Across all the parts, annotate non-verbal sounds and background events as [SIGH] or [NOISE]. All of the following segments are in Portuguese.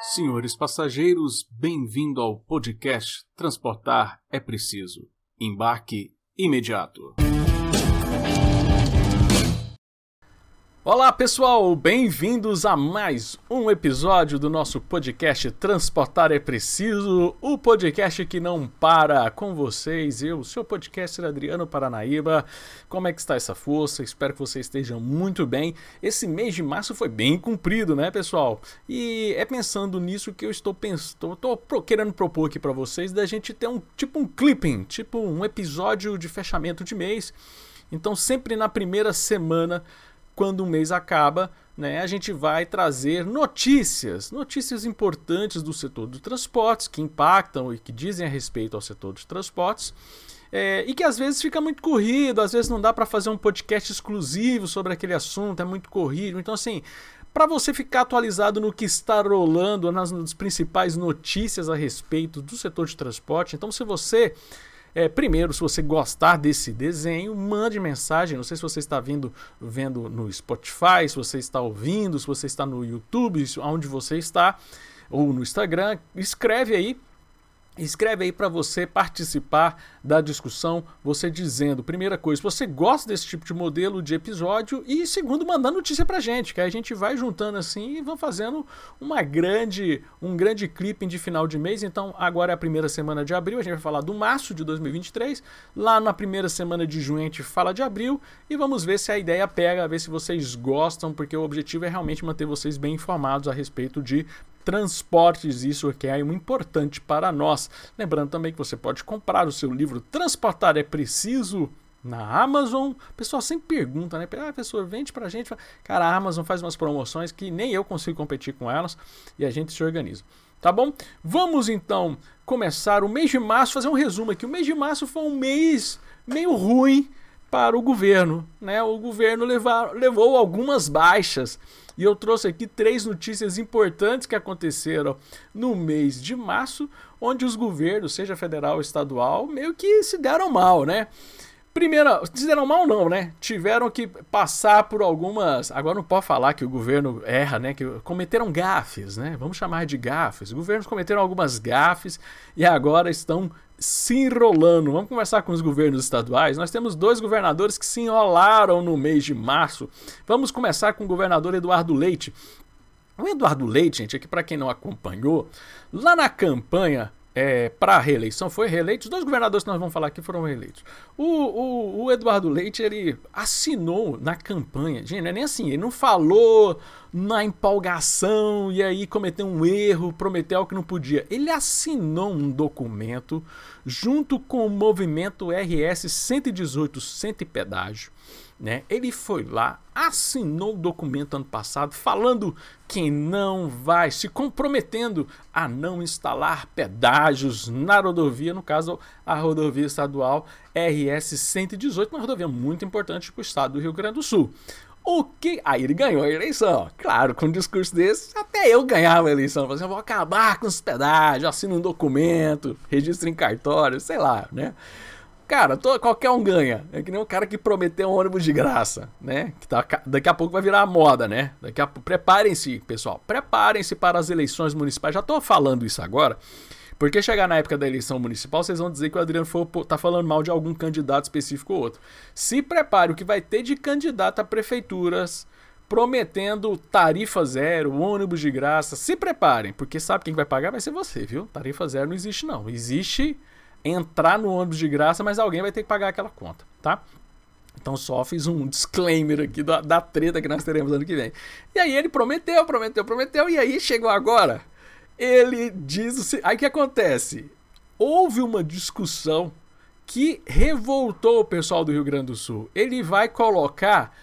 Senhores passageiros, bem-vindo ao podcast Transportar é Preciso. Embarque imediato. Olá pessoal, bem-vindos a mais um episódio do nosso podcast Transportar é Preciso, o podcast que não para com vocês, eu, seu podcaster Adriano Paranaíba. Como é que está essa força? Espero que vocês estejam muito bem. Esse mês de março foi bem cumprido, né, pessoal? E é pensando nisso que eu estou pensando, estou querendo propor aqui para vocês da gente ter um tipo um clipping, tipo um episódio de fechamento de mês. Então, sempre na primeira semana quando o mês acaba, né, a gente vai trazer notícias, notícias importantes do setor de transportes que impactam e que dizem a respeito ao setor de transportes. É, e que às vezes fica muito corrido, às vezes não dá para fazer um podcast exclusivo sobre aquele assunto, é muito corrido. Então, assim, para você ficar atualizado no que está rolando, nas, nas principais notícias a respeito do setor de transporte, então, se você é, primeiro, se você gostar desse desenho, mande mensagem. Não sei se você está vindo, vendo no Spotify, se você está ouvindo, se você está no YouTube, onde você está, ou no Instagram. Escreve aí Escreve aí para você participar da discussão, você dizendo, primeira coisa, você gosta desse tipo de modelo de episódio e segundo, mandando notícia pra gente, que a gente vai juntando assim e vão fazendo uma grande, um grande clipe de final de mês. Então, agora é a primeira semana de abril, a gente vai falar do março de 2023. Lá na primeira semana de junho a gente fala de abril e vamos ver se a ideia pega, ver se vocês gostam, porque o objetivo é realmente manter vocês bem informados a respeito de transportes, isso que é importante para nós. Lembrando também que você pode comprar o seu livro Transportar é Preciso na Amazon. O pessoal sempre pergunta, né? Ah, professor, vende pra gente. Cara, a Amazon faz umas promoções que nem eu consigo competir com elas e a gente se organiza. Tá bom? Vamos então começar o mês de março, fazer um resumo aqui. O mês de março foi um mês meio ruim para o governo, né? O governo levar, levou algumas baixas e eu trouxe aqui três notícias importantes que aconteceram no mês de março, onde os governos, seja federal ou estadual, meio que se deram mal, né? Primeira, se deram mal não, né? Tiveram que passar por algumas. Agora não pode falar que o governo erra, né? Que cometeram gafes, né? Vamos chamar de gafes. Os governos cometeram algumas gafes e agora estão se enrolando. Vamos conversar com os governos estaduais. Nós temos dois governadores que se enrolaram no mês de março. Vamos começar com o governador Eduardo Leite. O Eduardo Leite, gente, aqui para quem não acompanhou, lá na campanha é, para a reeleição, foi reeleito. Os dois governadores que nós vamos falar aqui foram reeleitos. O, o, o, Eduardo Leite, ele assinou na campanha. Gente, não é nem assim, ele não falou na empolgação e aí cometeu um erro, prometeu algo que não podia. Ele assinou um documento junto com o movimento RS 118 Cento Pedágio né? Ele foi lá, assinou o documento ano passado falando que não vai se comprometendo a não instalar pedágios na rodovia, no caso a rodovia estadual RS 118, uma rodovia muito importante para o estado do Rio Grande do Sul. O que. Aí ele ganhou a eleição. Claro, com um discurso desse, até eu ganhava a eleição. Falei assim, eu vou acabar com os pedágios, assino um documento, registro em cartório, sei lá, né? Cara, tô, qualquer um ganha. É que nem o cara que prometeu um ônibus de graça, né? Que tá, daqui a pouco vai virar a moda, né? Daqui a preparem-se, pessoal. Preparem-se para as eleições municipais. Já tô falando isso agora. Porque chegar na época da eleição municipal, vocês vão dizer que o Adriano foi, tá falando mal de algum candidato específico ou outro. Se prepare o que vai ter de candidato a prefeituras prometendo tarifa zero, ônibus de graça. Se preparem, porque sabe quem vai pagar vai ser você, viu? Tarifa zero não existe não. Existe entrar no ônibus de graça, mas alguém vai ter que pagar aquela conta, tá? Então só fiz um disclaimer aqui da, da treta que nós teremos ano que vem. E aí ele prometeu, prometeu, prometeu, e aí chegou agora. Ele diz. Aí o que acontece? Houve uma discussão que revoltou o pessoal do Rio Grande do Sul. Ele vai colocar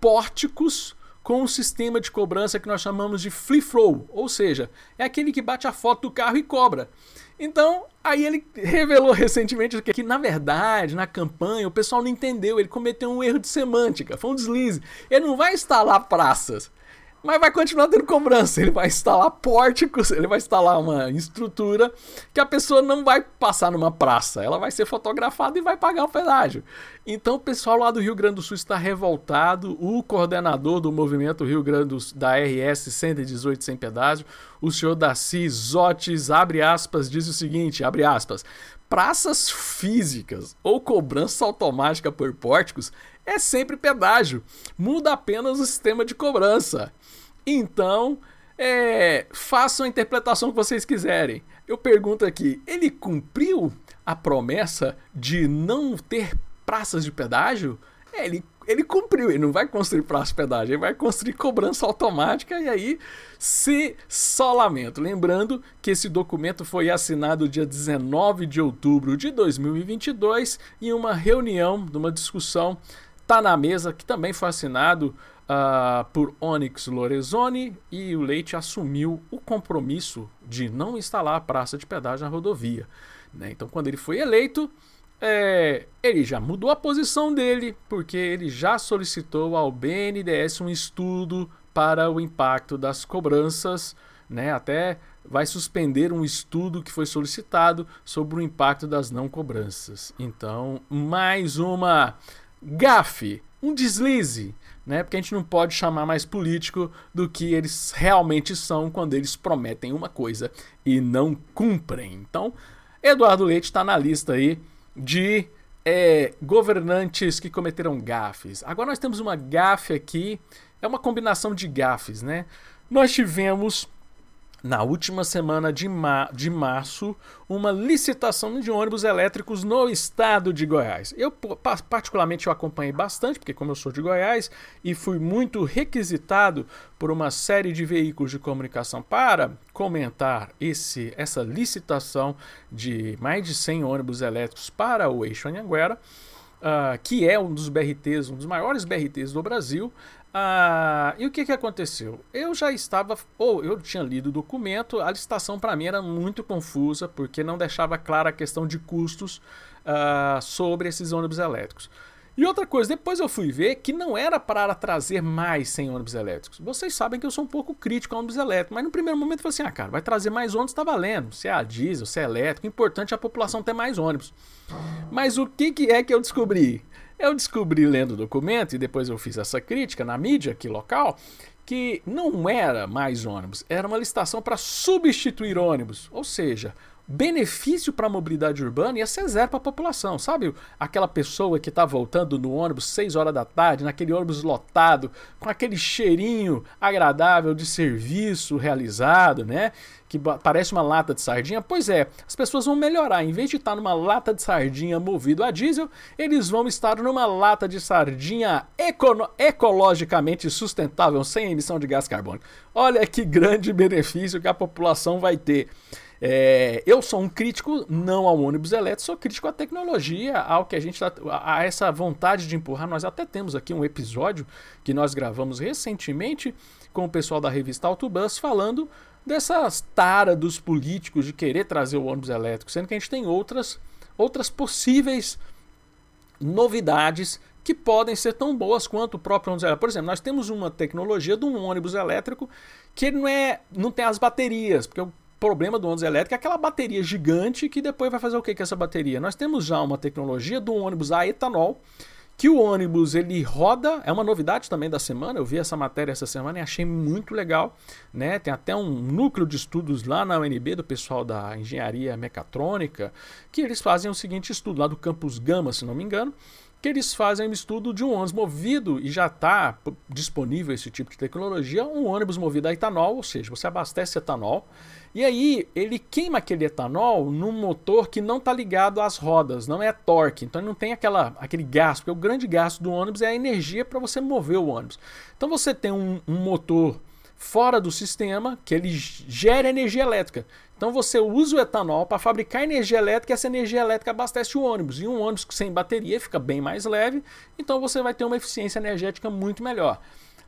pórticos com um sistema de cobrança que nós chamamos de free flow, ou seja, é aquele que bate a foto do carro e cobra. Então, aí ele revelou recentemente que, que, na verdade, na campanha, o pessoal não entendeu, ele cometeu um erro de semântica, foi um deslize. Ele não vai instalar praças. Mas vai continuar tendo cobrança. Ele vai instalar pórticos, ele vai instalar uma estrutura que a pessoa não vai passar numa praça, ela vai ser fotografada e vai pagar o pedágio. Então o pessoal lá do Rio Grande do Sul está revoltado. O coordenador do movimento Rio Grande do Sul, da RS 118 sem pedágio, o senhor Daci Zotes, abre aspas, diz o seguinte, abre aspas, praças físicas ou cobrança automática por pórticos é sempre pedágio. Muda apenas o sistema de cobrança. Então, é, façam a interpretação que vocês quiserem. Eu pergunto aqui: ele cumpriu a promessa de não ter praças de pedágio? É, ele, ele cumpriu, ele não vai construir praça de pedágio, ele vai construir cobrança automática e aí se só lamento. Lembrando que esse documento foi assinado dia 19 de outubro de 2022 em uma reunião, numa discussão Tá na mesa, que também foi assinado uh, por Onyx Lorenzoni e o Leite assumiu o compromisso de não instalar a praça de pedágio na rodovia. Né? Então, quando ele foi eleito, é, ele já mudou a posição dele, porque ele já solicitou ao BNDES um estudo para o impacto das cobranças, né? até vai suspender um estudo que foi solicitado sobre o impacto das não cobranças. Então, mais uma gafe, um deslize, né? Porque a gente não pode chamar mais político do que eles realmente são quando eles prometem uma coisa e não cumprem. Então, Eduardo Leite está na lista aí de é, governantes que cometeram gafes. Agora nós temos uma gafe aqui, é uma combinação de gafes, né? Nós tivemos na última semana de, ma de março, uma licitação de ônibus elétricos no estado de Goiás. Eu, particularmente, eu acompanhei bastante, porque, como eu sou de Goiás e fui muito requisitado por uma série de veículos de comunicação para comentar esse, essa licitação de mais de 100 ônibus elétricos para o eixo Anhanguera. Uh, que é um dos BRTs, um dos maiores BRTs do Brasil, ah, e o que, que aconteceu? Eu já estava, ou eu tinha lido o documento, a licitação para mim era muito confusa, porque não deixava clara a questão de custos ah, sobre esses ônibus elétricos. E outra coisa, depois eu fui ver que não era para trazer mais 100 ônibus elétricos. Vocês sabem que eu sou um pouco crítico a ônibus elétrico, mas no primeiro momento eu falei assim: ah, cara, vai trazer mais ônibus, tá valendo. Se é a diesel, se é elétrico, o importante é a população ter mais ônibus. Mas o que, que é que eu descobri? Eu descobri lendo o documento e depois eu fiz essa crítica na mídia aqui local que não era mais ônibus, era uma licitação para substituir ônibus, ou seja, benefício para a mobilidade urbana ia ser zero para a população. Sabe aquela pessoa que está voltando no ônibus 6 horas da tarde, naquele ônibus lotado, com aquele cheirinho agradável de serviço realizado, né? Que parece uma lata de sardinha. Pois é, as pessoas vão melhorar. Em vez de estar numa lata de sardinha movido a diesel, eles vão estar numa lata de sardinha ecologicamente sustentável, sem emissão de gás carbônico. Olha que grande benefício que a população vai ter. É, eu sou um crítico não ao ônibus elétrico, sou crítico à tecnologia, ao que a gente tá, a, essa vontade de empurrar. Nós até temos aqui um episódio que nós gravamos recentemente com o pessoal da revista Autobus falando dessas tara dos políticos de querer trazer o ônibus elétrico, sendo que a gente tem outras outras possíveis novidades que podem ser tão boas quanto o próprio ônibus elétrico. Por exemplo, nós temos uma tecnologia de um ônibus elétrico que não é não tem as baterias, porque o problema do ônibus elétrico é aquela bateria gigante que depois vai fazer o que com essa bateria? Nós temos já uma tecnologia do ônibus a etanol, que o ônibus ele roda, é uma novidade também da semana, eu vi essa matéria essa semana e achei muito legal, né? Tem até um núcleo de estudos lá na UNB do pessoal da engenharia mecatrônica, que eles fazem o seguinte estudo lá do campus Gama, se não me engano, que eles fazem um estudo de um ônibus movido e já está disponível esse tipo de tecnologia, um ônibus movido a etanol, ou seja, você abastece etanol e aí ele queima aquele etanol num motor que não está ligado às rodas, não é torque, então não tem aquela, aquele gasto, porque o grande gasto do ônibus é a energia para você mover o ônibus. Então você tem um, um motor fora do sistema que ele gera energia elétrica. Então você usa o etanol para fabricar energia elétrica e essa energia elétrica abastece o ônibus. E um ônibus sem bateria fica bem mais leve, então você vai ter uma eficiência energética muito melhor.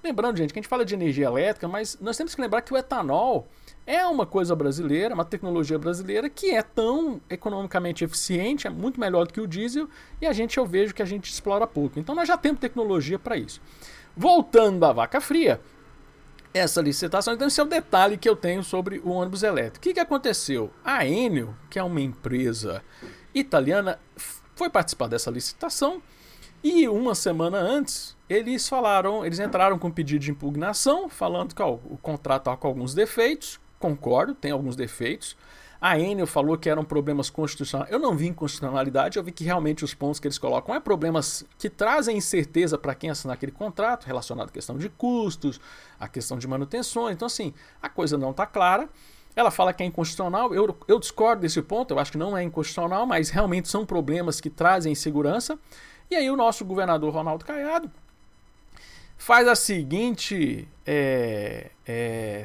Lembrando, gente, que a gente fala de energia elétrica, mas nós temos que lembrar que o etanol é uma coisa brasileira, uma tecnologia brasileira que é tão economicamente eficiente, é muito melhor do que o diesel, e a gente eu vejo que a gente explora pouco. Então nós já temos tecnologia para isso. Voltando à vaca fria, essa licitação. Então, esse é o detalhe que eu tenho sobre o ônibus elétrico. O que, que aconteceu? A Enel, que é uma empresa italiana, foi participar dessa licitação e uma semana antes eles falaram, eles entraram com um pedido de impugnação, falando que ó, o contrato estava com alguns defeitos. Concordo, tem alguns defeitos. A Enel falou que eram problemas constitucionais. Eu não vi inconstitucionalidade, eu vi que realmente os pontos que eles colocam é problemas que trazem incerteza para quem assinar aquele contrato, relacionado à questão de custos, à questão de manutenções. Então, assim, a coisa não está clara. Ela fala que é inconstitucional, eu, eu discordo desse ponto, eu acho que não é inconstitucional, mas realmente são problemas que trazem insegurança. E aí o nosso governador Ronaldo Caiado faz a seguinte é, é,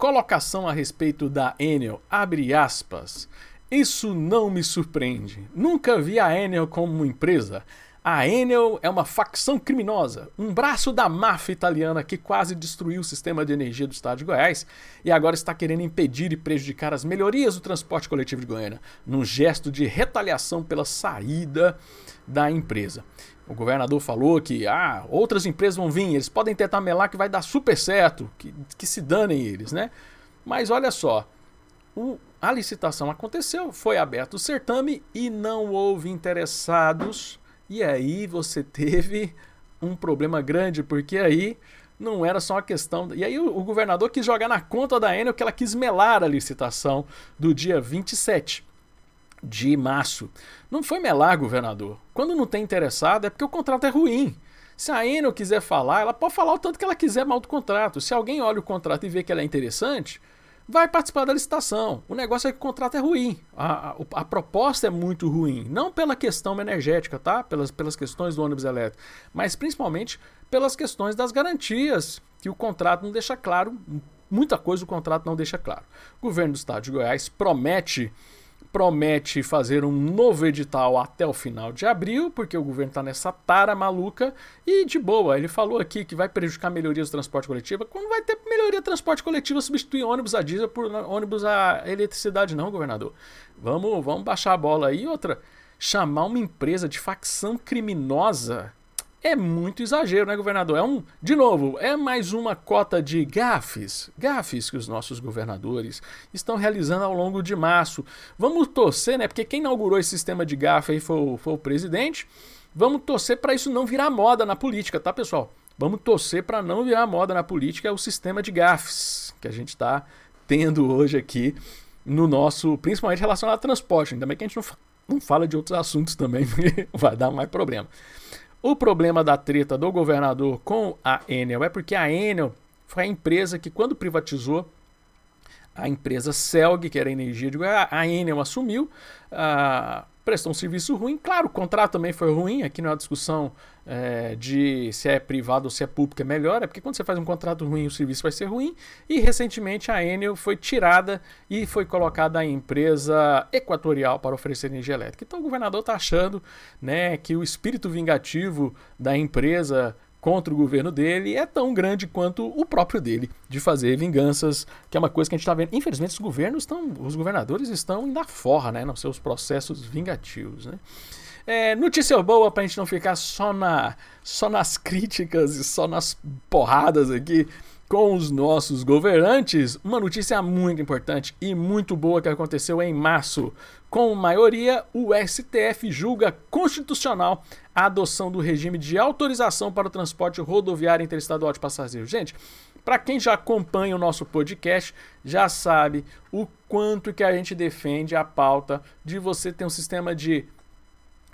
Colocação a respeito da Enel, abre aspas. Isso não me surpreende. Nunca vi a Enel como uma empresa. A Enel é uma facção criminosa, um braço da máfia italiana que quase destruiu o sistema de energia do estado de Goiás e agora está querendo impedir e prejudicar as melhorias do transporte coletivo de Goiânia, num gesto de retaliação pela saída da empresa. O governador falou que ah, outras empresas vão vir, eles podem tentar melar que vai dar super certo, que, que se danem eles, né? Mas olha só, o, a licitação aconteceu, foi aberto o certame e não houve interessados. E aí você teve um problema grande, porque aí não era só uma questão. E aí o, o governador quis jogar na conta da Enel que ela quis melar a licitação do dia 27 de março. Não foi melar, governador. Quando não tem interessado é porque o contrato é ruim. Se a Enel quiser falar, ela pode falar o tanto que ela quiser mal do contrato. Se alguém olha o contrato e vê que ela é interessante, vai participar da licitação. O negócio é que o contrato é ruim. A, a, a, proposta é muito ruim. Não pela questão energética, tá? Pelas, pelas questões do ônibus elétrico, mas principalmente pelas questões das garantias, que o contrato não deixa claro. Muita coisa o contrato não deixa claro. O governo do estado de Goiás promete promete fazer um novo edital até o final de abril, porque o governo está nessa tara maluca. E de boa, ele falou aqui que vai prejudicar melhorias do transporte coletivo. Quando vai ter melhoria do transporte coletivo substituir ônibus a diesel por ônibus a eletricidade, não, governador? Vamos, vamos baixar a bola aí. Outra, chamar uma empresa de facção criminosa é muito exagero, né, governador? É um, de novo, é mais uma cota de gafes, gafes que os nossos governadores estão realizando ao longo de março. Vamos torcer, né? Porque quem inaugurou esse sistema de gafe aí foi, foi o presidente. Vamos torcer para isso não virar moda na política, tá, pessoal? Vamos torcer para não virar moda na política é o sistema de gafes que a gente está tendo hoje aqui no nosso, principalmente relacionado ao transporte. Ainda bem que a gente não, não fala de outros assuntos também, [LAUGHS] porque vai dar mais problema. O problema da treta do governador com a Enel é porque a Enel foi a empresa que, quando privatizou, a empresa Celg, que era a energia de Goiás, a Enel assumiu, uh, prestou um serviço ruim. Claro, o contrato também foi ruim. Aqui não é uma discussão é, de se é privado ou se é público é melhor, é porque quando você faz um contrato ruim, o serviço vai ser ruim. E recentemente a Enel foi tirada e foi colocada a empresa equatorial para oferecer energia elétrica. Então o governador está achando né, que o espírito vingativo da empresa contra o governo dele é tão grande quanto o próprio dele de fazer vinganças, que é uma coisa que a gente está vendo. Infelizmente, os governos estão, os governadores estão indo fora, né, nos seus processos vingativos, né? É, notícia boa para a gente não ficar só, na, só nas críticas e só nas porradas aqui com os nossos governantes, uma notícia muito importante e muito boa que aconteceu em março. Com maioria, o STF julga constitucional a adoção do regime de autorização para o transporte rodoviário interestadual de passageiros. Gente, para quem já acompanha o nosso podcast, já sabe o quanto que a gente defende a pauta de você ter um sistema de,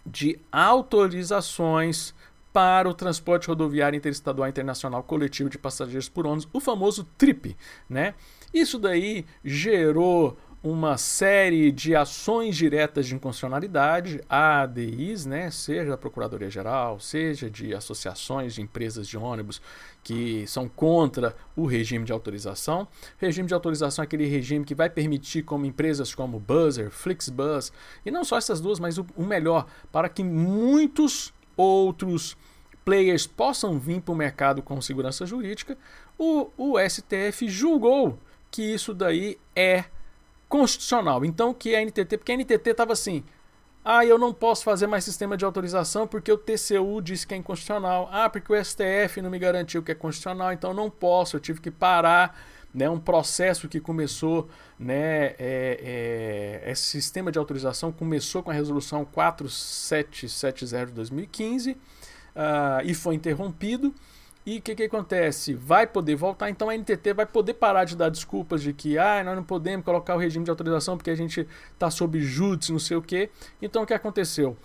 de autorizações para o transporte rodoviário interestadual internacional coletivo de passageiros por ônibus, o famoso TRIP, né? Isso daí gerou uma série de ações diretas de inconstitucionalidade, ADIs, né, seja da Procuradoria-Geral, seja de associações de empresas de ônibus que são contra o regime de autorização. Regime de autorização é aquele regime que vai permitir como empresas como Buzzer, Flixbus, e não só essas duas, mas o, o melhor, para que muitos outros players possam vir para o mercado com segurança jurídica, o, o STF julgou que isso daí é constitucional. Então, que a NTT, porque a NTT estava assim, Ah, eu não posso fazer mais sistema de autorização porque o TCU disse que é inconstitucional. Ah, porque o STF não me garantiu que é constitucional, então não posso. Eu tive que parar né, um processo que começou, né, é, é, esse sistema de autorização começou com a resolução 4770 de 2015 uh, e foi interrompido. E o que, que acontece? Vai poder voltar, então a NTT vai poder parar de dar desculpas de que ah, nós não podemos colocar o regime de autorização porque a gente está sob júdice, não sei o quê. Então o que aconteceu?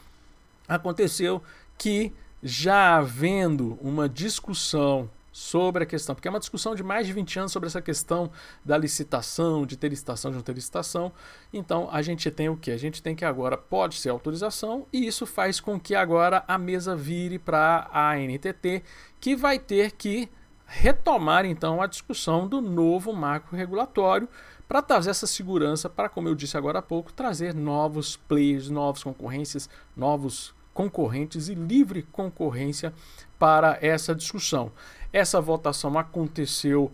Aconteceu que já havendo uma discussão sobre a questão, porque é uma discussão de mais de 20 anos sobre essa questão da licitação, de ter licitação, de não ter licitação. Então a gente tem o que? A gente tem que agora pode ser autorização e isso faz com que agora a mesa vire para a ANTT, que vai ter que retomar então a discussão do novo marco regulatório para trazer essa segurança, para, como eu disse agora há pouco, trazer novos players, novas concorrências, novos concorrentes e livre concorrência para essa discussão. Essa votação aconteceu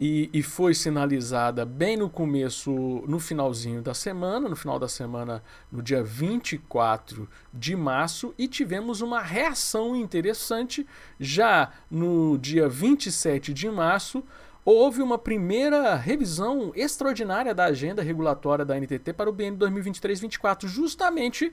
e, e, foi sinalizada bem no começo, no finalzinho da semana, no final da semana, no dia 24 de março, e tivemos uma reação interessante já no dia 27 de março. Houve uma primeira revisão extraordinária da agenda regulatória da NTT para o BN 2023-24, justamente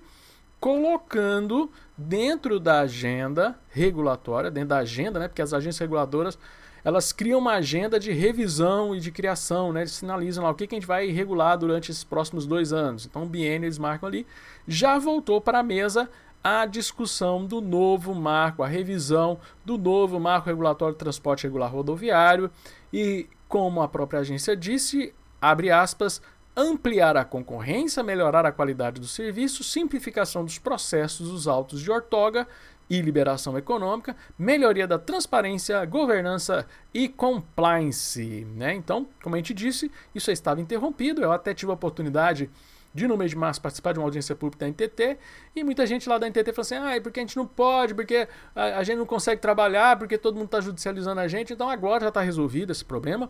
colocando dentro da agenda regulatória, dentro da agenda, né, porque as agências reguladoras elas criam uma agenda de revisão e de criação, né? Eles sinalizam lá o que, que a gente vai regular durante esses próximos dois anos. Então, o biênio eles marcam ali. Já voltou para a mesa a discussão do novo marco, a revisão do novo marco regulatório de transporte regular rodoviário. E, como a própria agência disse, abre aspas, ampliar a concorrência, melhorar a qualidade do serviço, simplificação dos processos dos autos de ortoga e liberação econômica, melhoria da transparência, governança e compliance. Né? Então, como a gente disse, isso estava interrompido. Eu até tive a oportunidade de, no mês de março, participar de uma audiência pública da NTT e muita gente lá da NTT falou assim: ah, porque a gente não pode, porque a, a gente não consegue trabalhar, porque todo mundo está judicializando a gente. Então, agora já está resolvido esse problema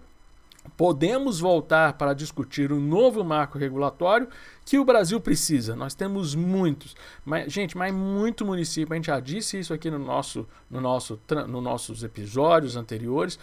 podemos voltar para discutir um novo marco regulatório que o Brasil precisa. Nós temos muitos, mas, gente, mas muito município. A gente já disse isso aqui no nosso, no nosso, no nossos episódios anteriores.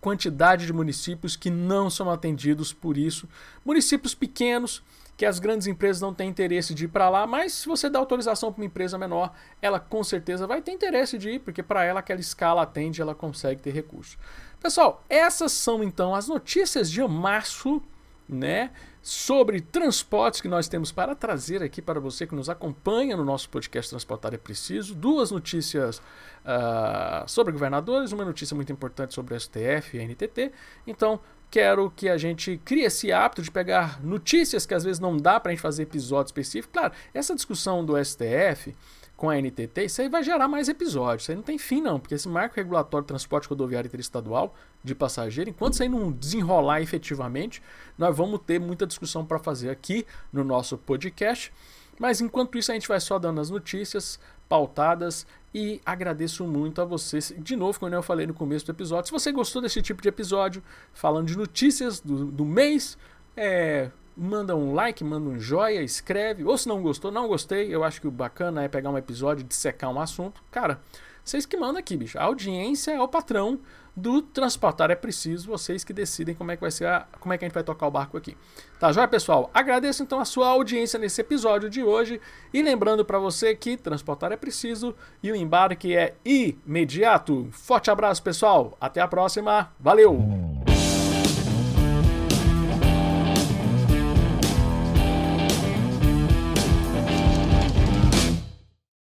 Quantidade de municípios que não são atendidos por isso. Municípios pequenos que as grandes empresas não têm interesse de ir para lá, mas se você dá autorização para uma empresa menor, ela com certeza vai ter interesse de ir, porque para ela aquela escala atende, ela consegue ter recurso. Pessoal, essas são então as notícias de março, né? Sobre transportes que nós temos para trazer aqui para você que nos acompanha no nosso podcast Transportar é Preciso. Duas notícias uh, sobre governadores, uma notícia muito importante sobre o STF e NTT. Então, quero que a gente crie esse hábito de pegar notícias que às vezes não dá para a gente fazer episódio específico. Claro, essa discussão do STF com a NTT, isso aí vai gerar mais episódios. Isso aí não tem fim, não, porque esse marco regulatório de transporte rodoviário interestadual de passageiro, enquanto isso aí não desenrolar efetivamente, nós vamos ter muita discussão para fazer aqui no nosso podcast. Mas enquanto isso, a gente vai só dando as notícias pautadas e agradeço muito a vocês. De novo, como eu falei no começo do episódio, se você gostou desse tipo de episódio, falando de notícias do, do mês, é, manda um like, manda um joia, escreve. Ou se não gostou, não gostei. Eu acho que o bacana é pegar um episódio de secar um assunto. Cara, vocês que mandam aqui, bicho. A audiência é o patrão do transportar. É preciso vocês que decidem como é que vai ser, a, como é que a gente vai tocar o barco aqui. Tá joia, pessoal? Agradeço então a sua audiência nesse episódio de hoje e lembrando para você que transportar é preciso e o embarque é imediato. Forte abraço, pessoal. Até a próxima. Valeu.